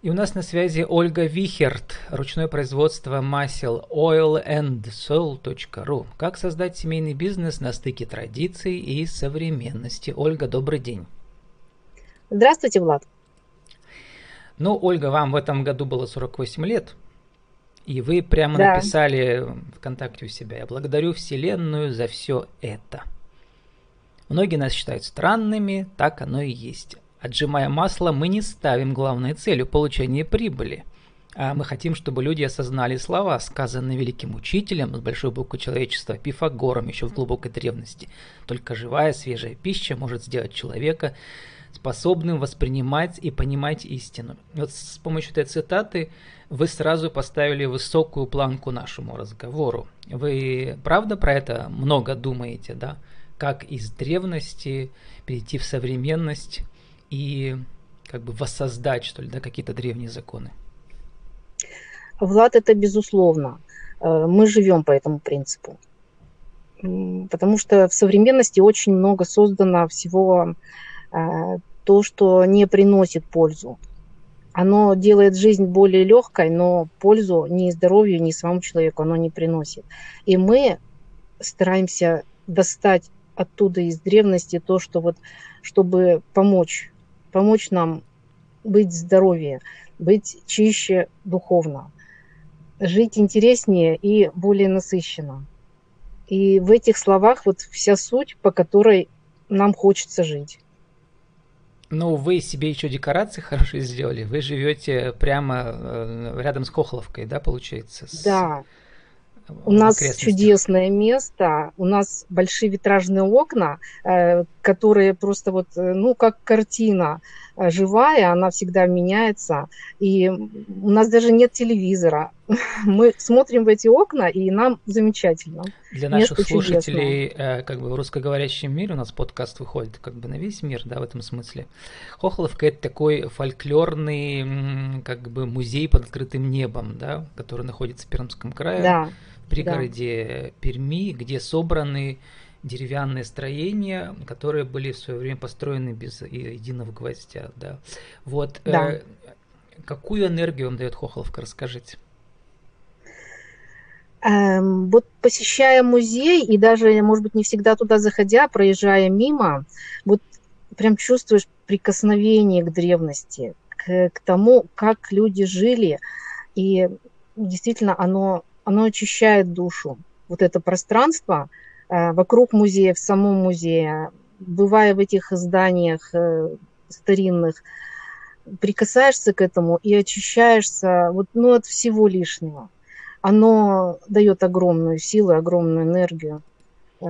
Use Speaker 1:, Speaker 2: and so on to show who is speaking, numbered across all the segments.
Speaker 1: И у нас на связи Ольга Вихерт, ручное производство масел oilandsoul.ru. Как создать семейный бизнес на стыке традиций и современности? Ольга, добрый день.
Speaker 2: Здравствуйте, Влад.
Speaker 1: Ну, Ольга, вам в этом году было 48 лет, и вы прямо да. написали ВКонтакте у себя «Я благодарю Вселенную за все это». Многие нас считают странными, так оно и есть. Отжимая масло, мы не ставим главной целью получения прибыли. А мы хотим, чтобы люди осознали слова, сказанные великим учителем с большой буквы человечества Пифагором еще в глубокой древности. Только живая, свежая пища может сделать человека способным воспринимать и понимать истину. Вот с помощью этой цитаты вы сразу поставили высокую планку нашему разговору. Вы правда про это много думаете, да? Как из древности перейти в современность – и как бы воссоздать, что ли, да, какие-то древние законы?
Speaker 2: Влад, это безусловно. Э, мы живем по этому принципу. Потому что в современности очень много создано всего э, то, что не приносит пользу. Оно делает жизнь более легкой, но пользу ни здоровью, ни самому человеку оно не приносит. И мы стараемся достать оттуда из древности то, что вот, чтобы помочь помочь нам быть здоровее, быть чище духовно, жить интереснее и более насыщенно. И в этих словах вот вся суть, по которой нам хочется жить.
Speaker 1: Ну, вы себе еще декорации хорошие сделали. Вы живете прямо э, рядом с Хохловкой, да, получается? С...
Speaker 2: Да, у нас чудесное место, у нас большие витражные окна, э, которые просто вот, э, ну, как картина э, живая, она всегда меняется. И у нас даже нет телевизора. Мы смотрим в эти окна, и нам замечательно.
Speaker 1: Для наших место слушателей, чудесное. как бы в русскоговорящем мире у нас подкаст выходит как бы на весь мир, да, в этом смысле. Хохоловка – это такой фольклорный как бы музей под открытым небом, да, который находится в Пермском крае.
Speaker 2: Да
Speaker 1: пригороде да. Перми, где собраны деревянные строения, которые были в свое время построены без единого гвоздя. Да. Вот да. Э, какую энергию вам дает Хохоловка, расскажите.
Speaker 2: Эм, вот посещая музей и даже, может быть, не всегда туда заходя, проезжая мимо, вот прям чувствуешь прикосновение к древности, к, к тому, как люди жили, и действительно оно оно очищает душу. Вот это пространство э, вокруг музея, в самом музее, бывая в этих зданиях э, старинных, прикасаешься к этому и очищаешься вот, ну, от всего лишнего. Оно дает огромную силу, огромную энергию э,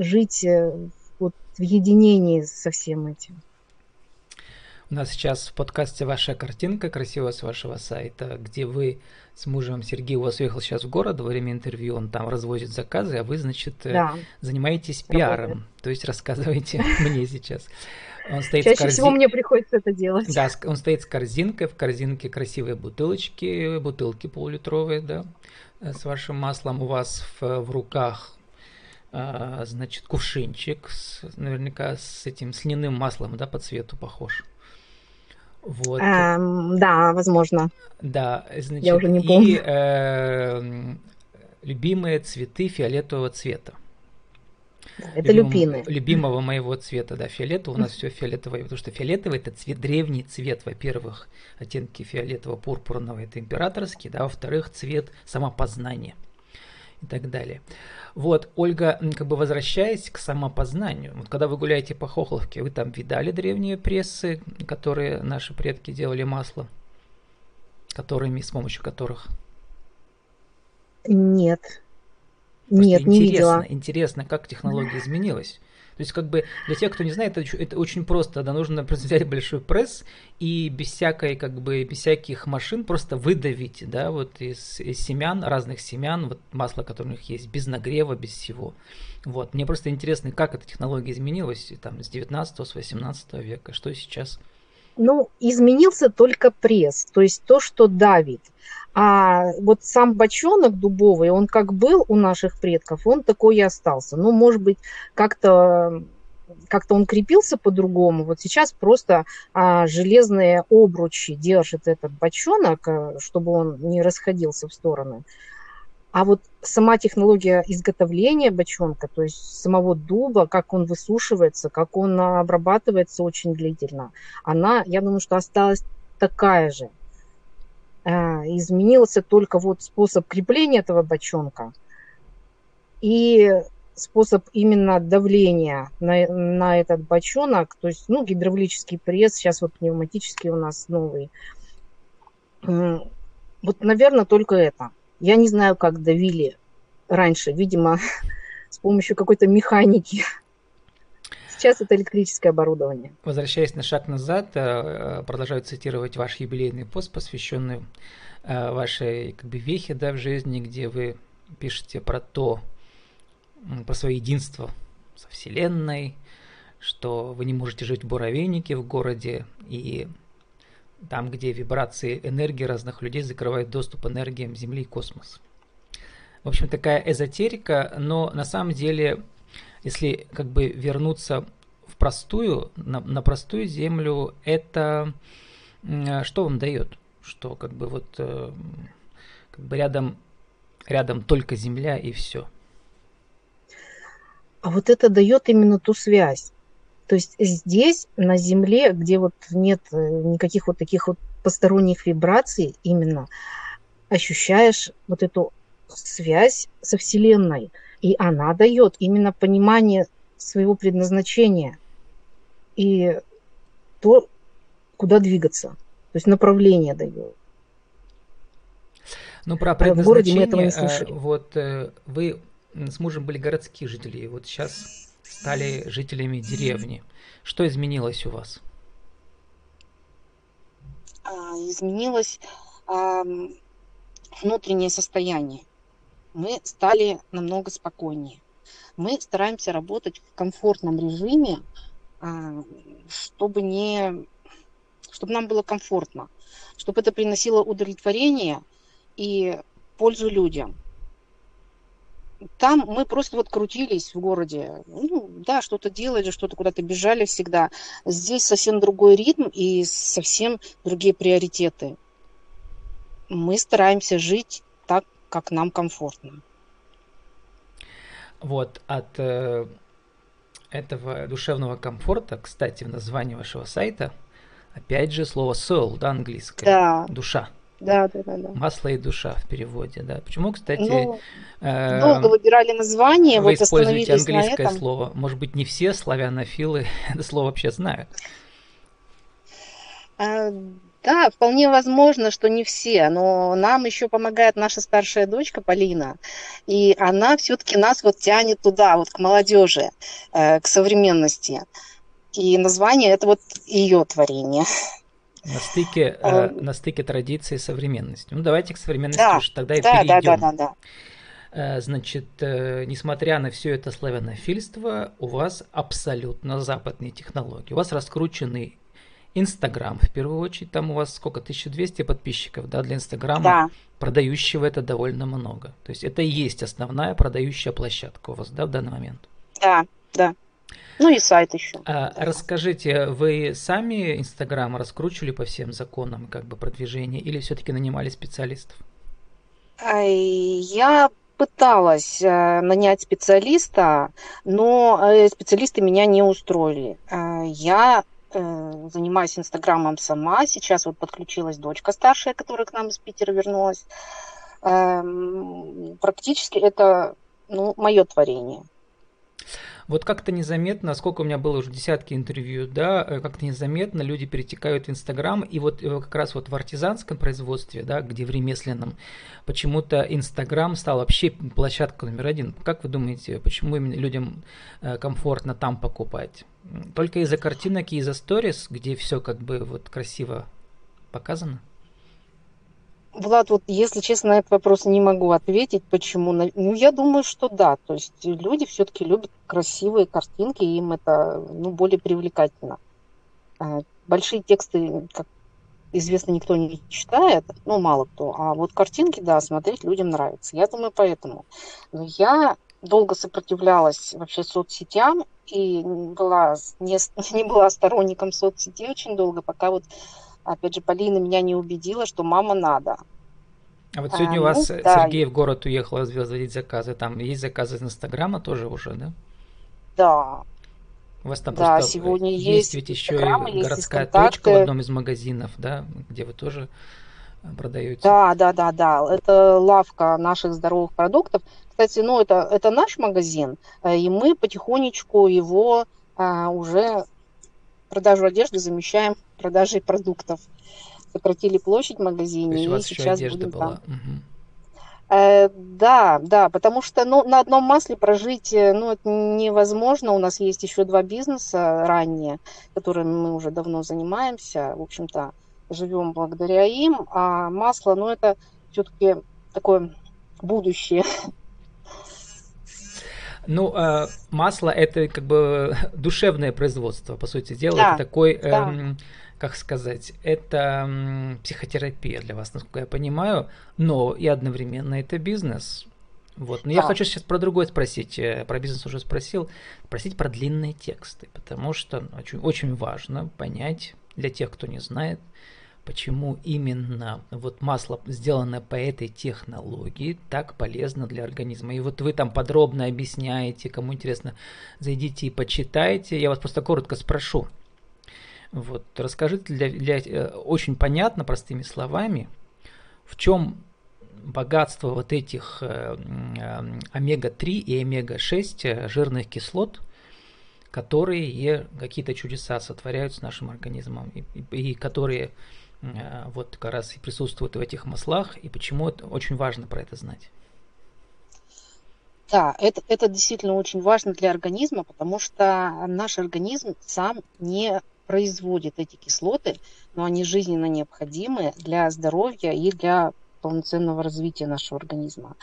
Speaker 2: жить вот, в единении со всем этим.
Speaker 1: У нас сейчас в подкасте ваша картинка красивая с вашего сайта, где вы с мужем Сергеем, у вас уехал сейчас в город во время интервью, он там развозит заказы, а вы, значит, э, да. занимаетесь пиаром, Работает. то есть рассказывайте мне сейчас.
Speaker 2: Он стоит Чаще с корзи... всего мне приходится это делать.
Speaker 1: Да, он стоит с корзинкой, в корзинке красивые бутылочки, бутылки полулитровые, да, э, с вашим маслом. У вас в, в руках а, значит, кувшинчик, с, наверняка с этим с льняным маслом, да, по цвету похож.
Speaker 2: Вот. Эм, да, возможно.
Speaker 1: Да, значит, я уже не помню. И э, любимые цветы фиолетового цвета.
Speaker 2: это любимого, люпины.
Speaker 1: Любимого моего цвета, да, фиолетового, у нас все фиолетовое, потому что фиолетовый это цвет, древний цвет, во-первых, оттенки фиолетово-пурпурного это императорский, да, во-вторых, цвет самопознания и так далее. Вот, Ольга, как бы возвращаясь к самопознанию, вот когда вы гуляете по Хохловке, вы там видали древние прессы, которые наши предки делали масло, которыми, с помощью которых?
Speaker 2: Нет. Просто Нет,
Speaker 1: не
Speaker 2: видела.
Speaker 1: Интересно, как технология изменилась. То есть, как бы, для тех, кто не знает, это, это очень просто, да, нужно взять большой пресс и без всякой, как бы, без всяких машин просто выдавить, да, вот из, из семян, разных семян, вот масло, которое у них есть, без нагрева, без всего. Вот, мне просто интересно, как эта технология изменилась, там, с 19 с 18 века, что сейчас?
Speaker 2: Ну, изменился только пресс, то есть то, что давит. А вот сам бочонок дубовый, он как был у наших предков, он такой и остался. Ну, может быть, как-то
Speaker 3: как-то он крепился по-другому. Вот сейчас просто а, железные обручи держит этот бочонок, а, чтобы он не расходился в стороны. А вот сама технология изготовления бочонка, то есть самого дуба, как он высушивается, как он обрабатывается очень длительно, она, я думаю, что осталась такая же. А, изменился только вот способ крепления этого бочонка и способ именно давления на, на этот бочонок, то есть, ну, гидравлический пресс, сейчас вот пневматический у нас новый. Вот, наверное, только это. Я не знаю, как давили раньше, видимо, с помощью какой-то механики. Сейчас это электрическое оборудование.
Speaker 1: Возвращаясь на шаг назад, э, продолжаю цитировать ваш юбилейный пост, посвященный э, вашей как бы вехе да, в жизни, где вы пишете про то, про свое единство со Вселенной, что вы не можете жить в буровейнике в городе, и там, где вибрации энергии разных людей закрывают доступ энергиям Земли и космоса. В общем, такая эзотерика, но на самом деле, если как бы вернуться в простую, на, на простую Землю, это что вам дает? Что как бы вот э, как бы рядом, рядом только Земля и все –
Speaker 3: а вот это дает именно ту связь. То есть здесь, на Земле, где вот нет э, никаких вот таких вот посторонних вибраций, именно ощущаешь вот эту связь со Вселенной. И она дает именно понимание своего предназначения и то, куда двигаться. То есть направление дает.
Speaker 1: Ну, про предназначение, в городе мы этого не слышали. Вот э, вы с мужем были городские жители, и вот сейчас стали жителями деревни. Что изменилось у вас?
Speaker 2: А, изменилось внутреннее состояние. Мы стали намного спокойнее. Мы стараемся работать в комфортном режиме, а, чтобы не, чтобы нам было комфортно, чтобы это приносило удовлетворение и пользу людям там мы просто вот крутились в городе, ну, да, что-то делали, что-то куда-то бежали всегда. Здесь совсем другой ритм и совсем другие приоритеты. Мы стараемся жить так, как нам комфортно.
Speaker 1: Вот, от э, этого душевного комфорта, кстати, в названии вашего сайта, опять же, слово soul, да, английское,
Speaker 2: да.
Speaker 1: душа.
Speaker 2: Да, да, да, да.
Speaker 1: Масло и душа в переводе, да. Почему, кстати,
Speaker 2: ну, э, долго выбирали название,
Speaker 1: вы вот используете английское на этом. слово. Может быть, не все славянофилы это слово вообще знают.
Speaker 2: А, да, вполне возможно, что не все, но нам еще помогает наша старшая дочка Полина, и она все-таки нас вот тянет туда, вот к молодежи, э, к современности. И название это вот ее творение.
Speaker 1: На стыке, э, на стыке традиции и современности. Ну, давайте к современности да, уж тогда да, и перейдем. Да, да, да, да. Э, значит, э, несмотря на все это славянофильство, у вас абсолютно западные технологии. У вас раскрученный Инстаграм, в первую очередь, там у вас сколько, 1200 подписчиков, да, для Инстаграма, да. продающего это довольно много. То есть это и есть основная продающая площадка у вас, да, в данный момент?
Speaker 2: Да, да. Ну и сайт еще.
Speaker 1: А, расскажите, вы сами Инстаграм раскручивали по всем законам как бы продвижения или все-таки нанимали специалистов?
Speaker 2: Я пыталась э, нанять специалиста, но э, специалисты меня не устроили. Э, я занимаюсь Инстаграмом сама. Сейчас вот подключилась дочка старшая, которая к нам из Питера вернулась. Эм, практически это ну, мое творение.
Speaker 1: Вот как-то незаметно, сколько у меня было уже десятки интервью, да, э, как-то незаметно люди перетекают в Инстаграм, и вот э, как раз вот в артизанском производстве, да, где в ремесленном, почему-то Инстаграм стал вообще площадкой номер один. Как вы думаете, почему именно людям э, комфортно там покупать? Только из-за картинок и из-за сторис, где все как бы вот красиво показано?
Speaker 2: Влад, вот если честно на этот вопрос не могу ответить, почему. Ну, я думаю, что да. То есть люди все-таки любят красивые картинки, им это ну, более привлекательно. А, большие тексты, как известно, никто не читает, ну, мало кто. А вот картинки, да, смотреть людям нравится. Я думаю, поэтому. Но я долго сопротивлялась вообще соцсетям, и была, не, не была сторонником соцсетей очень долго, пока вот, опять же, Полина меня не убедила, что мама надо.
Speaker 1: А вот сегодня а, у вас ну, да. Сергей в город уехал разводить заказы. Там есть заказы из Инстаграма тоже уже, да?
Speaker 2: Да.
Speaker 1: У вас там да, просто сегодня есть, есть ведь еще и городская точка в одном из магазинов, да, где вы тоже э, продаете.
Speaker 2: Да, да, да, да. Это лавка наших здоровых продуктов. Кстати, ну это, это наш магазин, э, и мы потихонечку его а, уже продажу одежды замещаем продажей продуктов сократили площадь в магазине. То есть
Speaker 1: у вас и еще сейчас одежда будем была. Там. Угу.
Speaker 2: Э, да, да, потому что ну, на одном масле прожить э, ну, это невозможно. У нас есть еще два бизнеса ранние, которыми мы уже давно занимаемся. В общем-то, живем благодаря им. А масло, ну, это все-таки такое будущее.
Speaker 1: Ну, э, масло это как бы душевное производство, по сути дела. Да, это такой да. Как сказать, это психотерапия для вас, насколько я понимаю, но и одновременно это бизнес. Вот. Но да. я хочу сейчас про другое спросить. Э, про бизнес уже спросил. Спросить про длинные тексты, потому что очень, очень важно понять для тех, кто не знает, почему именно вот масло, сделанное по этой технологии, так полезно для организма. И вот вы там подробно объясняете, кому интересно, зайдите и почитайте. Я вас просто коротко спрошу. Вот, расскажите для, для, э, очень понятно, простыми словами, в чем богатство вот этих э, э, омега-3 и омега-6 жирных кислот, которые какие-то чудеса сотворяют с нашим организмом и, и, и которые вот как раз и присутствуют в этих маслах, и почему это очень важно про это знать.
Speaker 2: Да, это, это действительно очень важно для организма, потому что наш организм сам не производит эти кислоты, но они жизненно необходимы для здоровья и для полноценного развития нашего организма.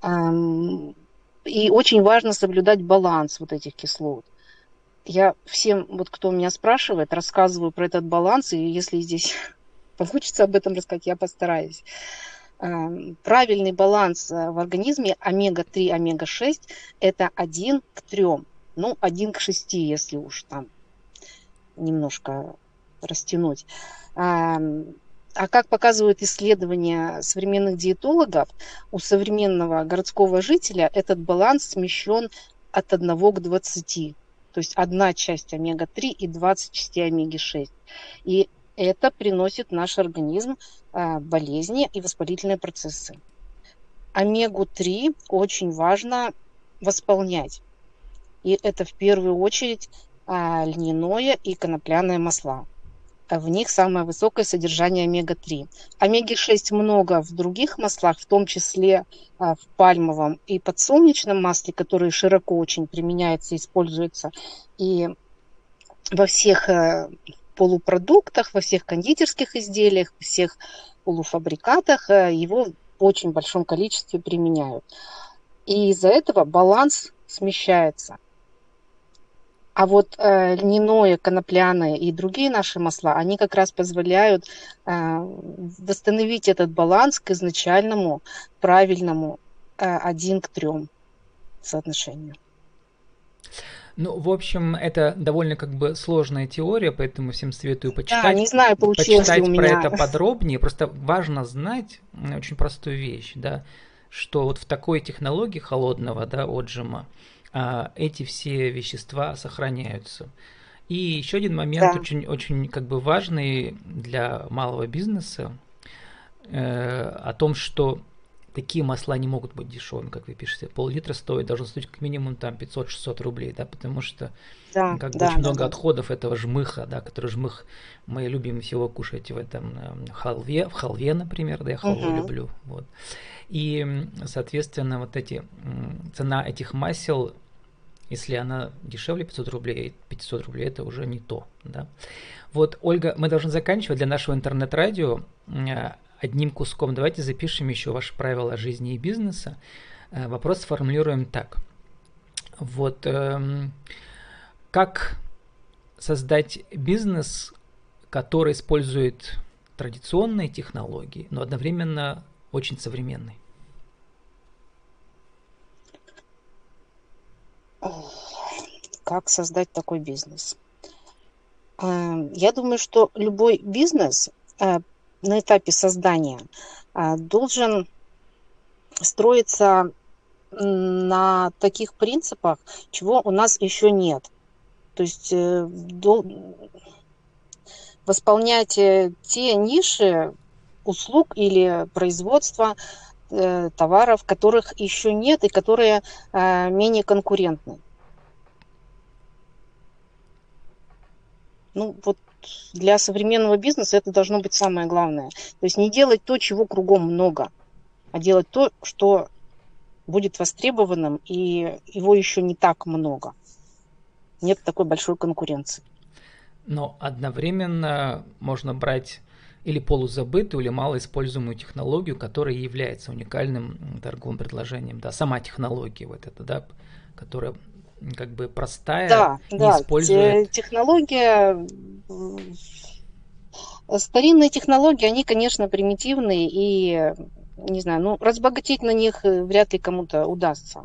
Speaker 2: Эм, и очень важно соблюдать баланс вот этих кислот. Я всем, вот кто меня спрашивает, рассказываю про этот баланс, и если здесь получится об этом рассказать, я постараюсь. Эм, правильный баланс э, в организме омега-3, омега-6 это 1 к 3, ну 1 к 6, если уж там немножко растянуть. А, а как показывают исследования современных диетологов, у современного городского жителя этот баланс смещен от 1 к 20. То есть одна часть омега-3 и 20 частей омеги-6. И это приносит в наш организм а, болезни и воспалительные процессы. Омегу-3 очень важно восполнять. И это в первую очередь льняное и конопляное масла. В них самое высокое содержание омега-3. Омеги-6 много в других маслах, в том числе а, в пальмовом и подсолнечном масле, которые широко очень применяются используются. И во всех э, полупродуктах, во всех кондитерских изделиях, во всех полуфабрикатах э, его в очень большом количестве применяют. И из-за этого баланс смещается. А вот э, льняное, конопляное и другие наши масла, они как раз позволяют э, восстановить этот баланс к изначальному правильному э, один к трем соотношению.
Speaker 1: Ну, в общем, это довольно как бы сложная теория, поэтому всем советую почитать. Да,
Speaker 2: не знаю, получилось
Speaker 1: почитать
Speaker 2: ли у
Speaker 1: про
Speaker 2: меня.
Speaker 1: это подробнее. Просто важно знать очень простую вещь, да, что вот в такой технологии холодного, да, отжима, эти все вещества сохраняются. И еще один момент да. очень, очень как бы важный для малого бизнеса э, о том, что такие масла не могут быть дешевыми, как вы пишете. Пол-литра стоит, должен стоить как минимум там 500-600 рублей, да, потому что да, как да, очень да, много да. отходов этого жмыха, да, который жмых мы любим всего кушать в этом э, халве, в халве, например, да, я халву угу. люблю, вот. И, соответственно, вот эти, цена этих масел если она дешевле 500 рублей, 500 рублей это уже не то. Да? Вот, Ольга, мы должны заканчивать для нашего интернет-радио э, одним куском. Давайте запишем еще ваши правила жизни и бизнеса. Э, вопрос сформулируем так. Вот эм, как создать бизнес, который использует традиционные технологии, но одновременно очень современный?
Speaker 2: Как создать такой бизнес. Э, я думаю, что любой бизнес э, на этапе создания должен строиться на таких принципах, чего у нас еще нет. То есть восполнять те ниши услуг или производства э, товаров, которых еще нет и которые э, менее конкурентны. Ну вот для современного бизнеса это должно быть самое главное. То есть не делать то, чего кругом много, а делать то, что будет востребованным, и его еще не так много. Нет такой большой конкуренции.
Speaker 1: Но одновременно можно брать или полузабытую, или малоиспользуемую технологию, которая является уникальным торговым предложением. Да, сама технология вот эта, да, которая как бы простая,
Speaker 2: да, не да. использует... Технология, старинные технологии, они, конечно, примитивные и, не знаю, ну, разбогатеть на них вряд ли кому-то удастся.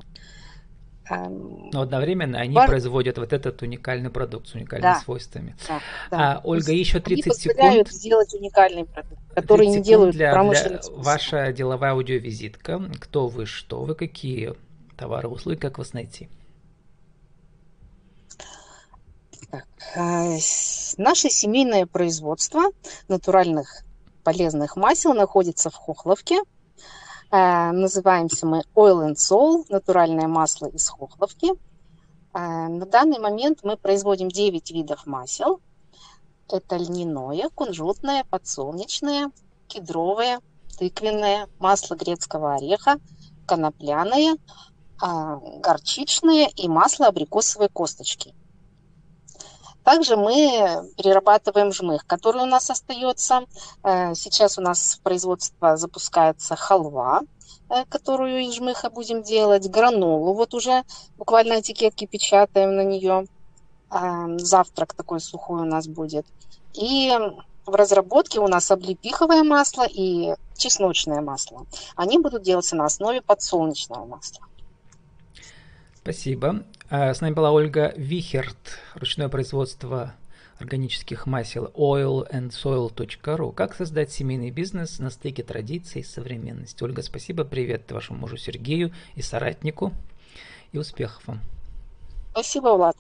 Speaker 1: Но одновременно они Бар... производят вот этот уникальный продукт с уникальными да. свойствами. Да, да. А, Ольга, еще 30 они секунд.
Speaker 2: сделать уникальный продукт, который не делают
Speaker 1: для, для Ваша деловая аудиовизитка. Кто вы, что вы, какие товары, услуги, как вас найти?
Speaker 2: Так, а, наше семейное производство натуральных полезных масел находится в Хохловке – Э, называемся мы Oil and Soul, натуральное масло из хохловки. Э, на данный момент мы производим 9 видов масел. Это льняное, кунжутное, подсолнечное, кедровое, тыквенное, масло грецкого ореха, конопляное, э, горчичное и масло абрикосовой косточки. Также мы перерабатываем жмых, который у нас остается. Э, сейчас у нас в производство запускается халва, э, которую из жмыха будем делать, гранолу, вот уже буквально этикетки печатаем на нее. Э, завтрак такой сухой у нас будет. И в разработке у нас облепиховое масло и чесночное масло. Они будут делаться на основе подсолнечного масла.
Speaker 1: Спасибо. А, с нами была Ольга Вихерт, ручное производство органических масел oilandsoil.ru. Как создать семейный бизнес на стыке традиций и современности. Ольга, спасибо. Привет вашему мужу Сергею и соратнику. И успехов вам.
Speaker 2: Спасибо, Влад.